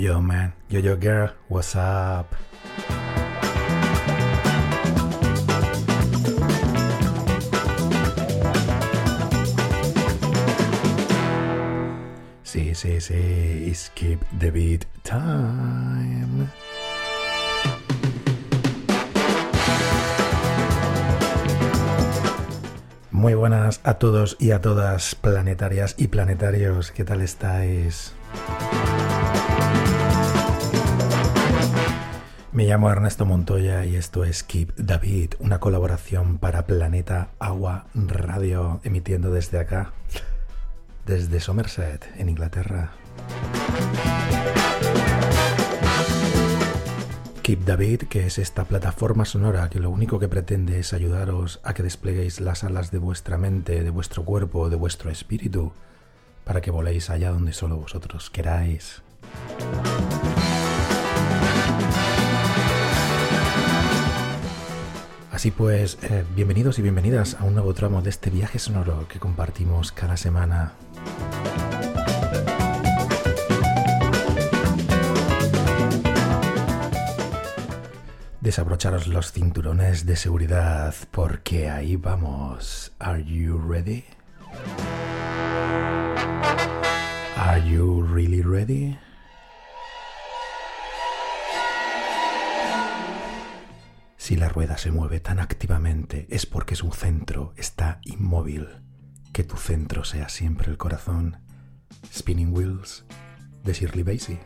Yo man, yo yo girl, what's up? Sí, sí, sí, skip the beat time. Muy buenas a todos y a todas, planetarias y planetarios, ¿qué tal estáis? Me llamo Ernesto Montoya y esto es Keep David, una colaboración para Planeta Agua Radio, emitiendo desde acá, desde Somerset, en Inglaterra. Keep David, que es esta plataforma sonora que lo único que pretende es ayudaros a que despleguéis las alas de vuestra mente, de vuestro cuerpo, de vuestro espíritu, para que voléis allá donde solo vosotros queráis. Así pues, eh, bienvenidos y bienvenidas a un nuevo tramo de este viaje sonoro que compartimos cada semana. Desabrocharos los cinturones de seguridad porque ahí vamos. Are you ready? Are you really ready? Si la rueda se mueve tan activamente es porque su centro está inmóvil. Que tu centro sea siempre el corazón. Spinning Wheels de Shirley Bassey.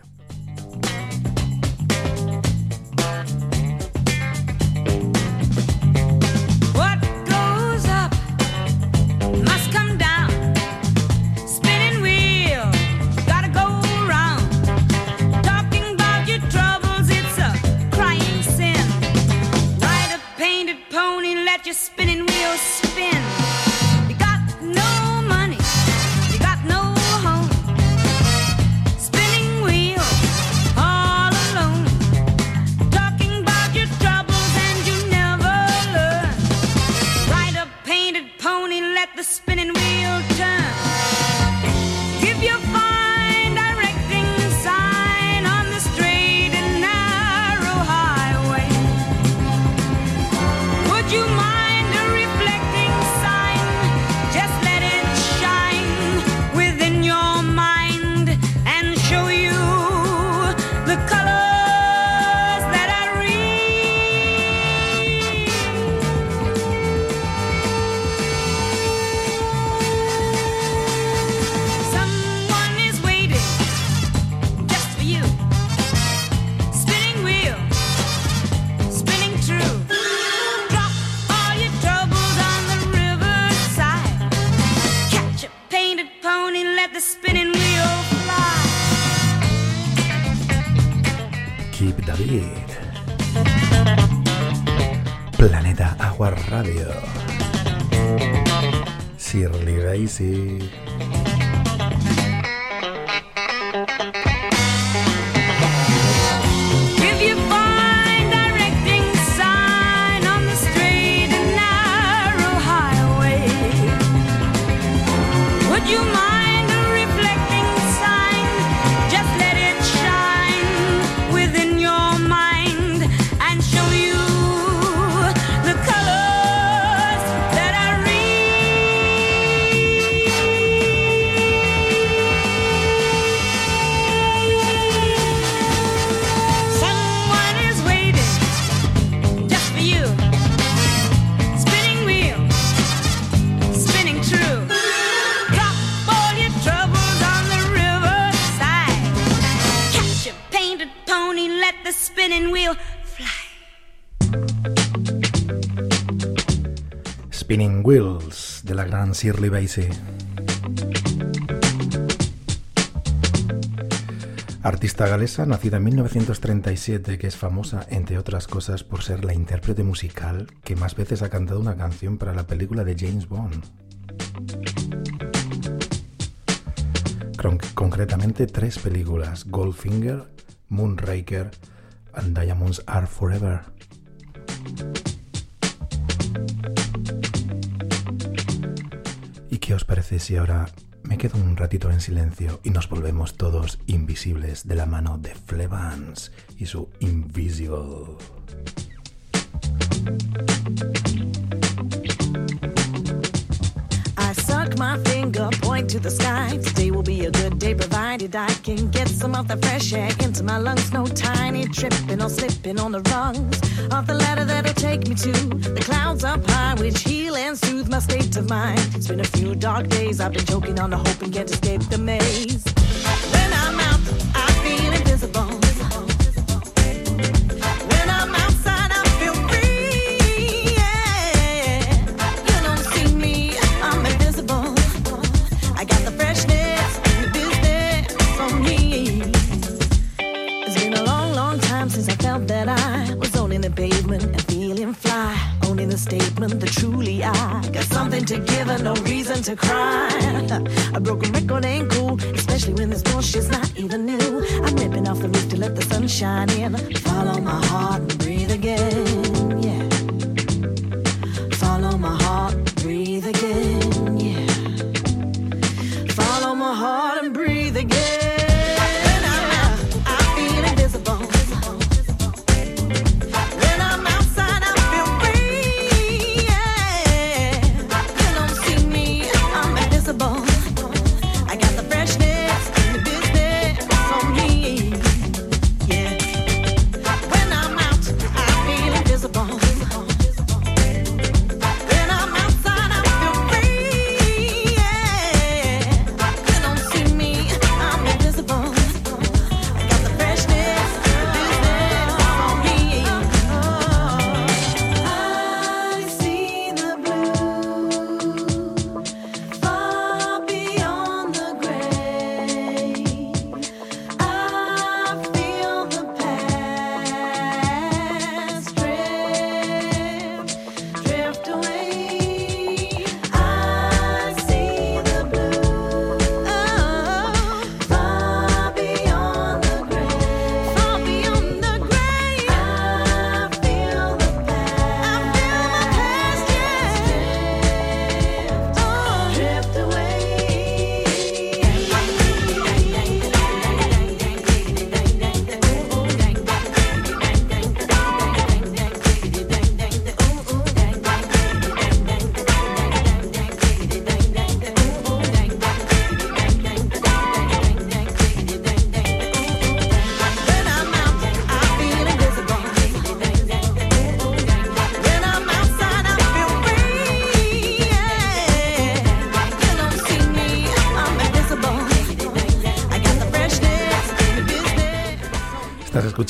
Bassey. Artista galesa nacida en 1937 que es famosa, entre otras cosas, por ser la intérprete musical que más veces ha cantado una canción para la película de James Bond. concretamente tres películas, Goldfinger, Moonraker and Diamonds Are Forever. ¿Y qué os parece si ahora me quedo un ratito en silencio y nos volvemos todos invisibles de la mano de Flevans y su Invisible. my finger, point to the sky. Today will be a good day, provided I can get some of the fresh air into my lungs. No tiny tripping or slipping on the rungs of the ladder that'll take me to the clouds up high, which soothe my state of mind. It's been a few dark days, I've been choking on the hope and can't escape the maze. When I'm out, I feel invisible. statement the truly I something to give and no reason to cry. A broken record ain't cool, especially when this bullshit's not even new. I'm ripping off the roof to let the sun shine in. Follow my heart and breathe again,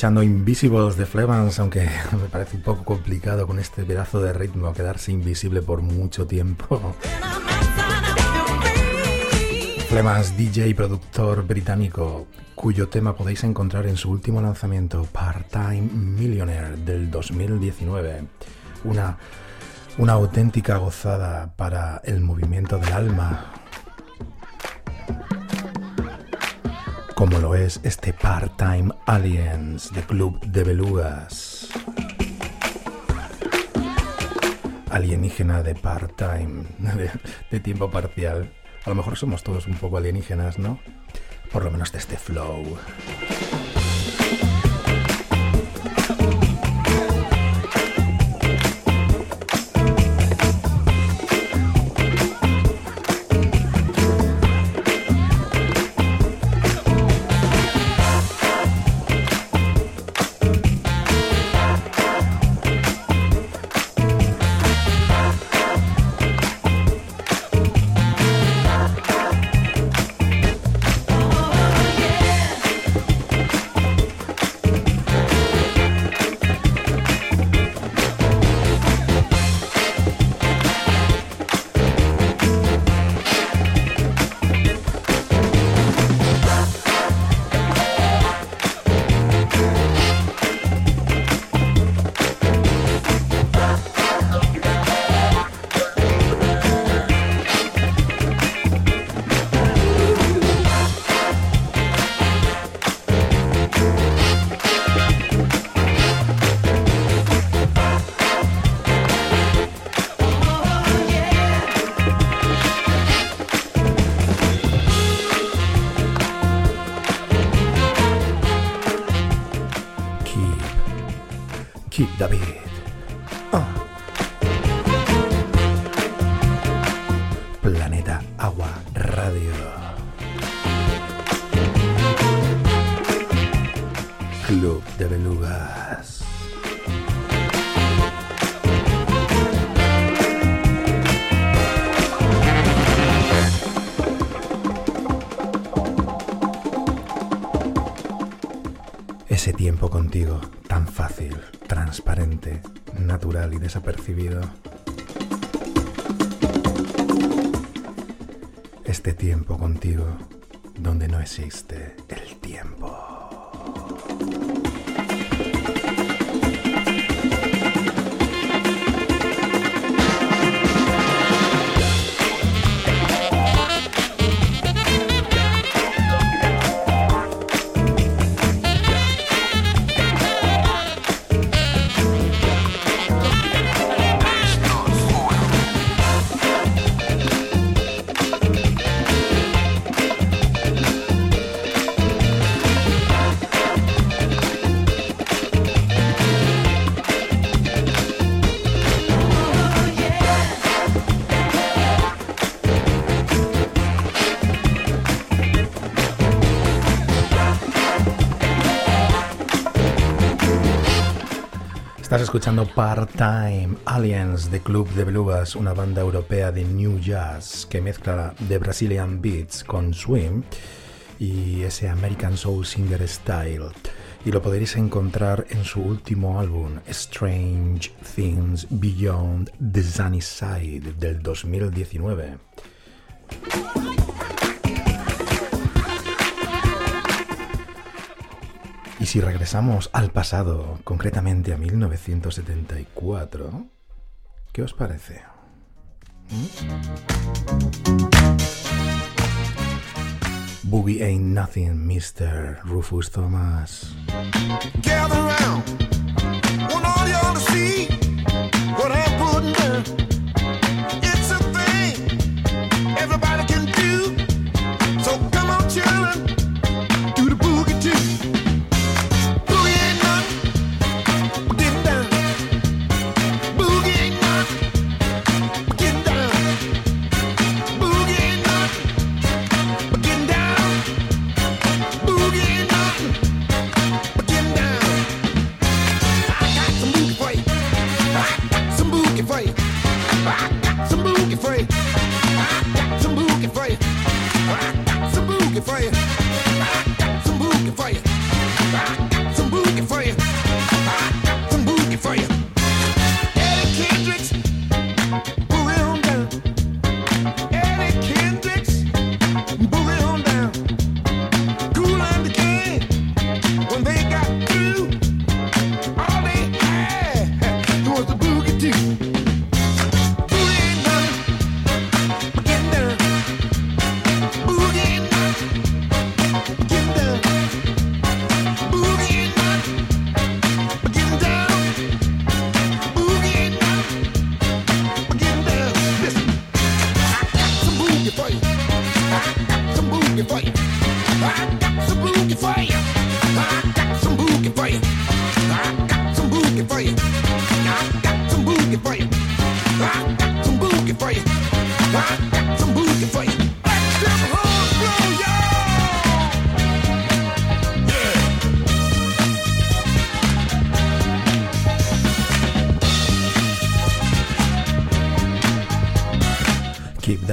escuchando Invisibles de Flevans, aunque me parece un poco complicado con este pedazo de ritmo quedarse invisible por mucho tiempo. Flevans, DJ y productor británico, cuyo tema podéis encontrar en su último lanzamiento, Part-Time Millionaire del 2019. Una, una auténtica gozada para el movimiento del alma como lo es este Part-Time Aliens de Club de Belugas. Alienígena de part-time, de, tiempo parcial. A lo mejor somos todos un poco alienígenas, ¿no? Por lo menos de este flow. David. Ah. Planeta Agua Radio. Club de Belugas. Ese tiempo contigo, tan fácil, transparente, natural y desapercibido. Este tiempo contigo, donde no existe escuchando Part-Time Aliens de Club de Belugas, una banda europea de New Jazz que mezcla de Brazilian Beats con Swim y ese American Soul Singer Style. Y lo podréis encontrar en su último álbum, Strange Things Beyond the Sunny Side, del 2019. Si regresamos al pasado, concretamente a 1974, ¿qué os parece? ¿Mm? Boogie Ain't Nothing, Mr. Rufus Thomas. Gather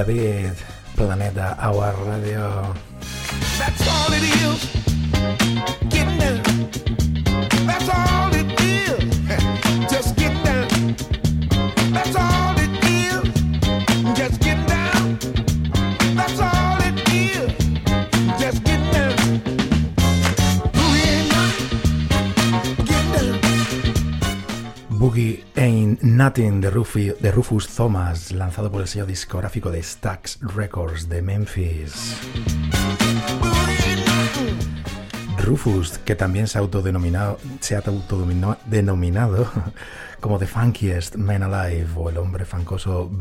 David, Planeta Our Radio. That's all it is. Nothing de, Rufi- de Rufus Thomas, lanzado por el sello discográfico de Stax Records de Memphis. Rufus, que también se ha autodenominado, se ha autodenominado denominado como The Funkiest Man Alive o el hombre fancoso,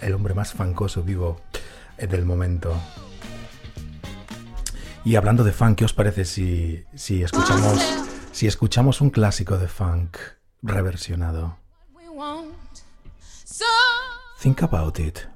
el hombre más fancoso vivo eh, del momento. Y hablando de funk, ¿qué os parece si, si escuchamos si escuchamos un clásico de funk reversionado. Think about it.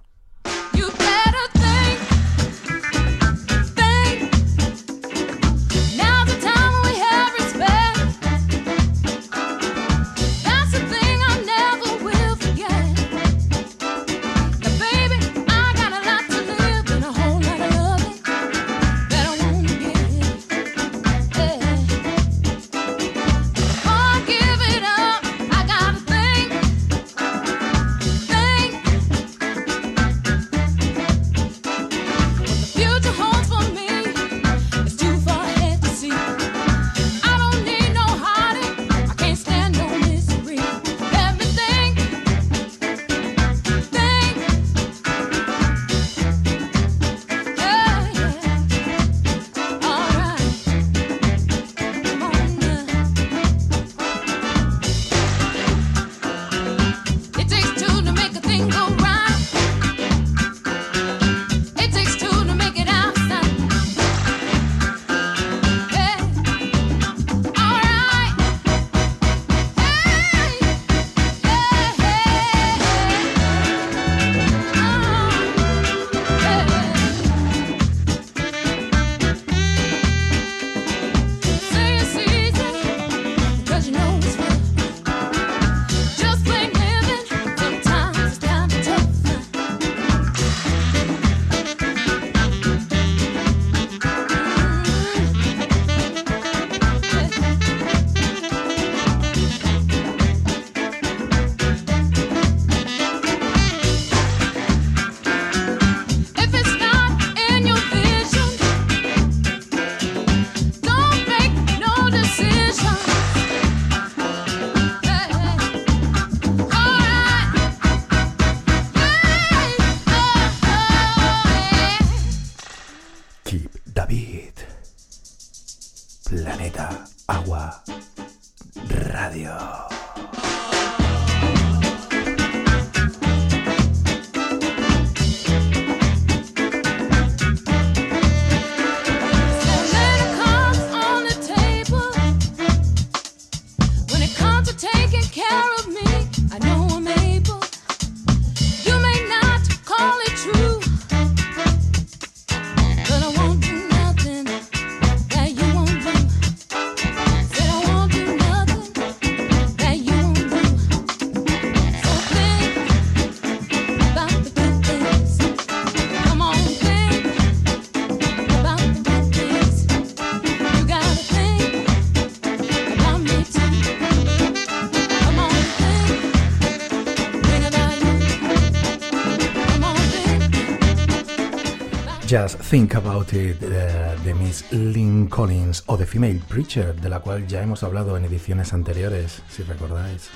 Just Think About It de, Miss Lynn Collins o The Female Preacher, de la cual ya hemos hablado en ediciones anteriores, si recordáis.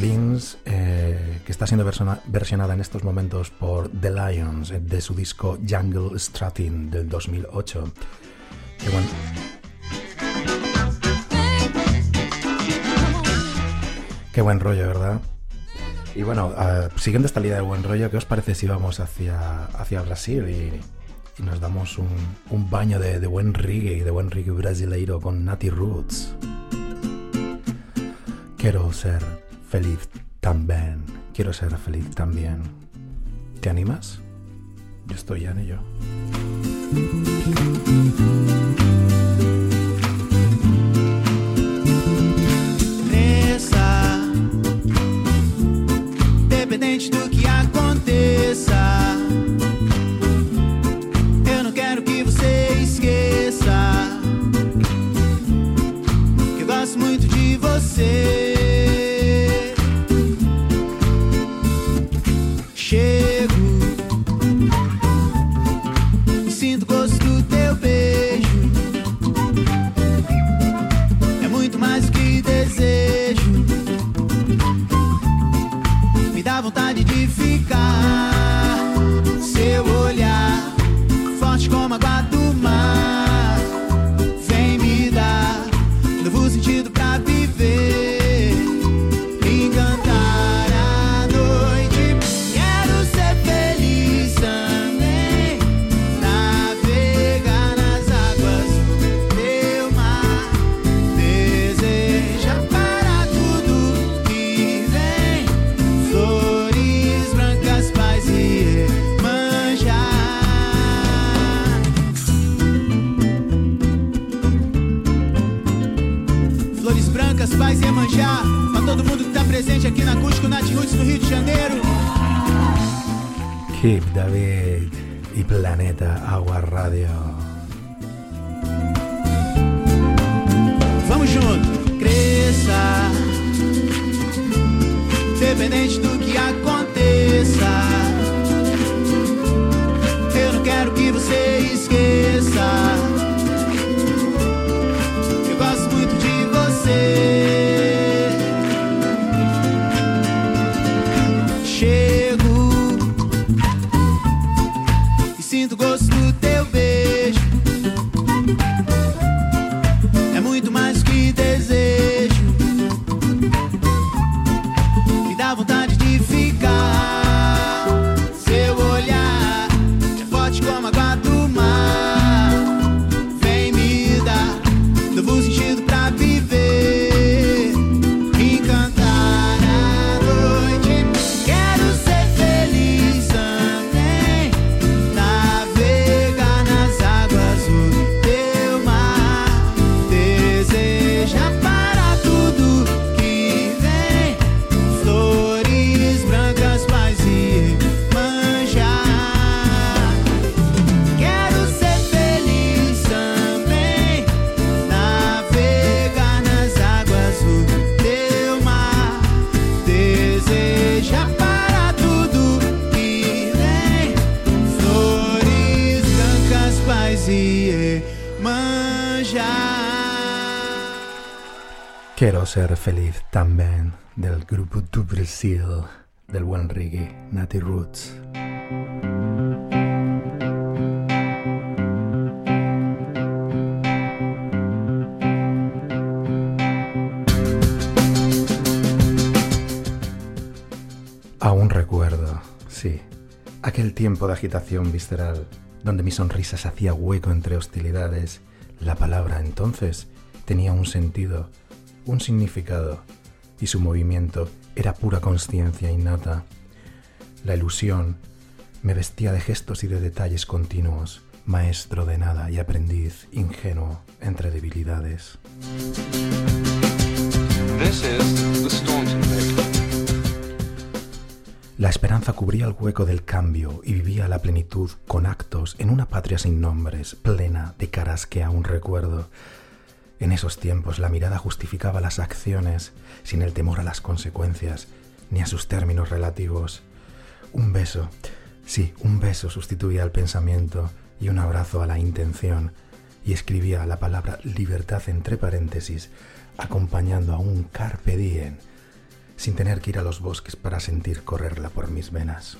Lynn's, eh, que está siendo versionada en estos momentos por The Lions eh, de su disco Jungle Strutting del 2008. Qué buen rollo, ¿verdad? Y bueno, siguiendo esta línea de buen rollo, ¿qué os parece si vamos hacia, hacia Brasil y, nos damos un, un baño de, de, buen reggae, de buen reggae brasileiro con Natty Roots? Quiero ser feliz también. Quiero ser feliz también. ¿Te animas? Yo estoy en ello. Kip, David y Planeta Agua Radio. Vamos junto, cresça. Independente do que aconteça. Eu não quero que você esqueça. Ser feliz también del grupo do Brasil del buen reggae Natty Roots. Aún recuerdo, sí, aquel tiempo de agitación visceral, donde mi sonrisa se hacía hueco entre hostilidades. La palabra entonces tenía un sentido, un significado, y su movimiento era pura conciencia innata. La ilusión me vestía de gestos y de detalles continuos, maestro de nada y aprendiz ingenuo entre debilidades. This is the Staunton Mix. La esperanza cubría el hueco del cambio y vivía la plenitud con actos en una patria sin nombres, plena de caras que aún recuerdo. En esos tiempos la mirada justificaba las acciones sin el temor a las consecuencias ni a sus términos relativos. Un beso, sí, un beso sustituía al pensamiento y un abrazo a la intención y escribía la palabra libertad entre paréntesis acompañando a un carpe diem sin tener que ir a los bosques para sentir correrla por mis venas.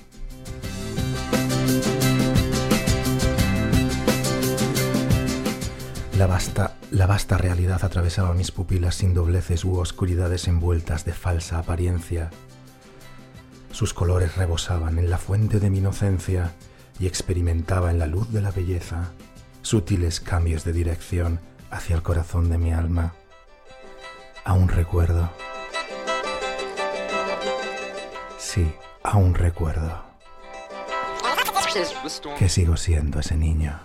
La vasta, la vasta realidad atravesaba mis pupilas sin dobleces u oscuridades envueltas de falsa apariencia. Sus colores rebosaban en la fuente de mi inocencia y experimentaba en la luz de la belleza sutiles cambios de dirección hacia el corazón de mi alma. Aún recuerdo. Sí, aún recuerdo que sigo siendo ese niño.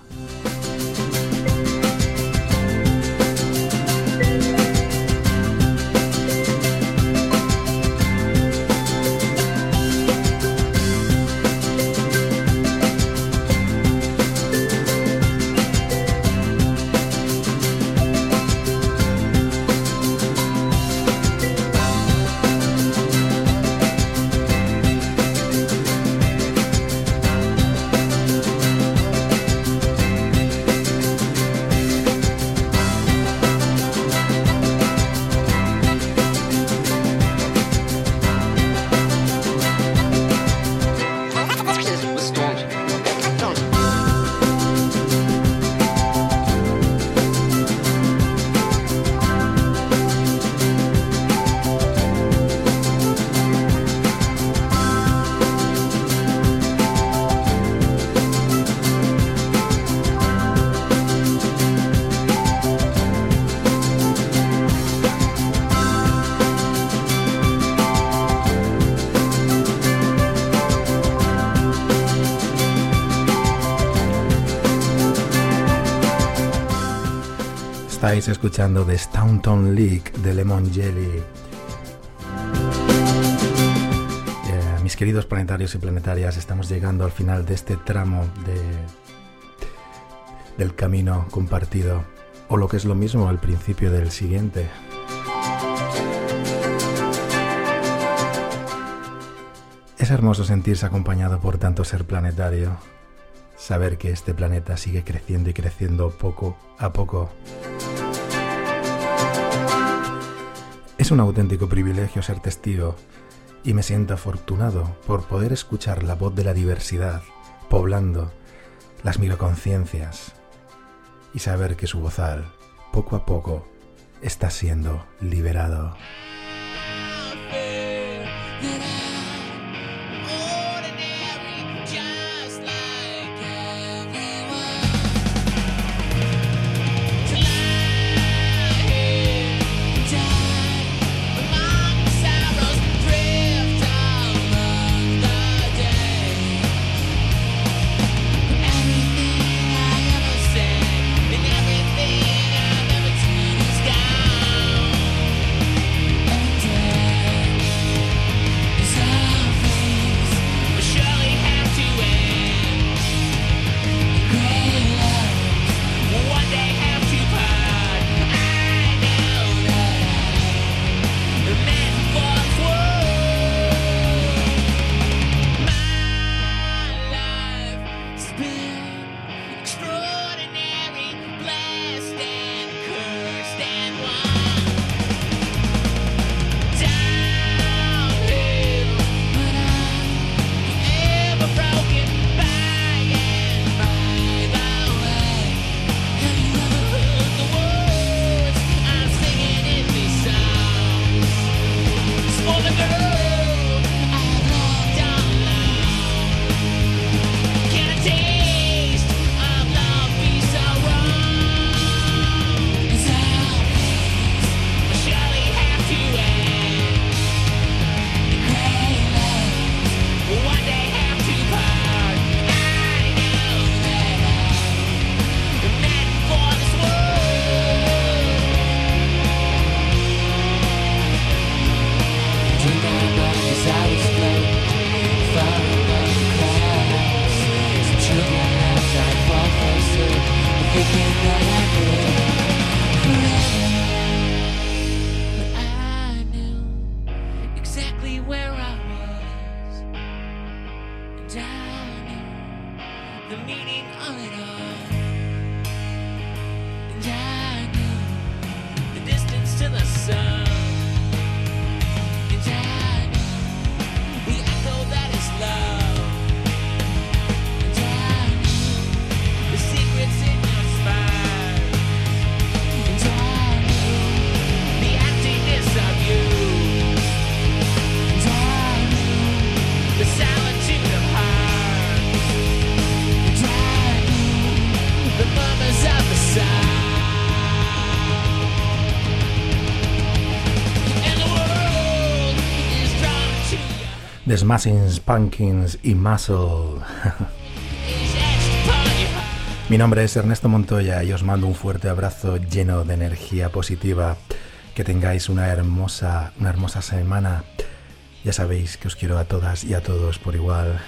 Estáis escuchando The Staunton League de Lemon Jelly. Eh, mis queridos planetarios y planetarias, estamos llegando al final de este tramo de, del camino compartido, o lo que es lo mismo, al principio del siguiente. Es hermoso sentirse acompañado por tanto ser planetario, saber que este planeta sigue creciendo y creciendo poco a poco. Es un auténtico privilegio ser testigo y me siento afortunado por poder escuchar la voz de la diversidad poblando las microconciencias y saber que su vozal poco a poco está siendo liberado. Smashing Spunkins y Muscle. Mi nombre es Ernesto Montoya y os mando un fuerte abrazo lleno de energía positiva. Que tengáis una hermosa, una hermosa semana. Ya sabéis que os quiero a todas y a todos por igual.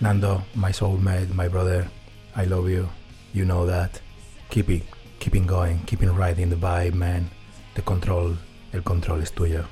Nando, my soulmate, my brother, I love you. You know that. Keep it, keeping going, keeping right in the vibe, man. The control, el control es tuyo.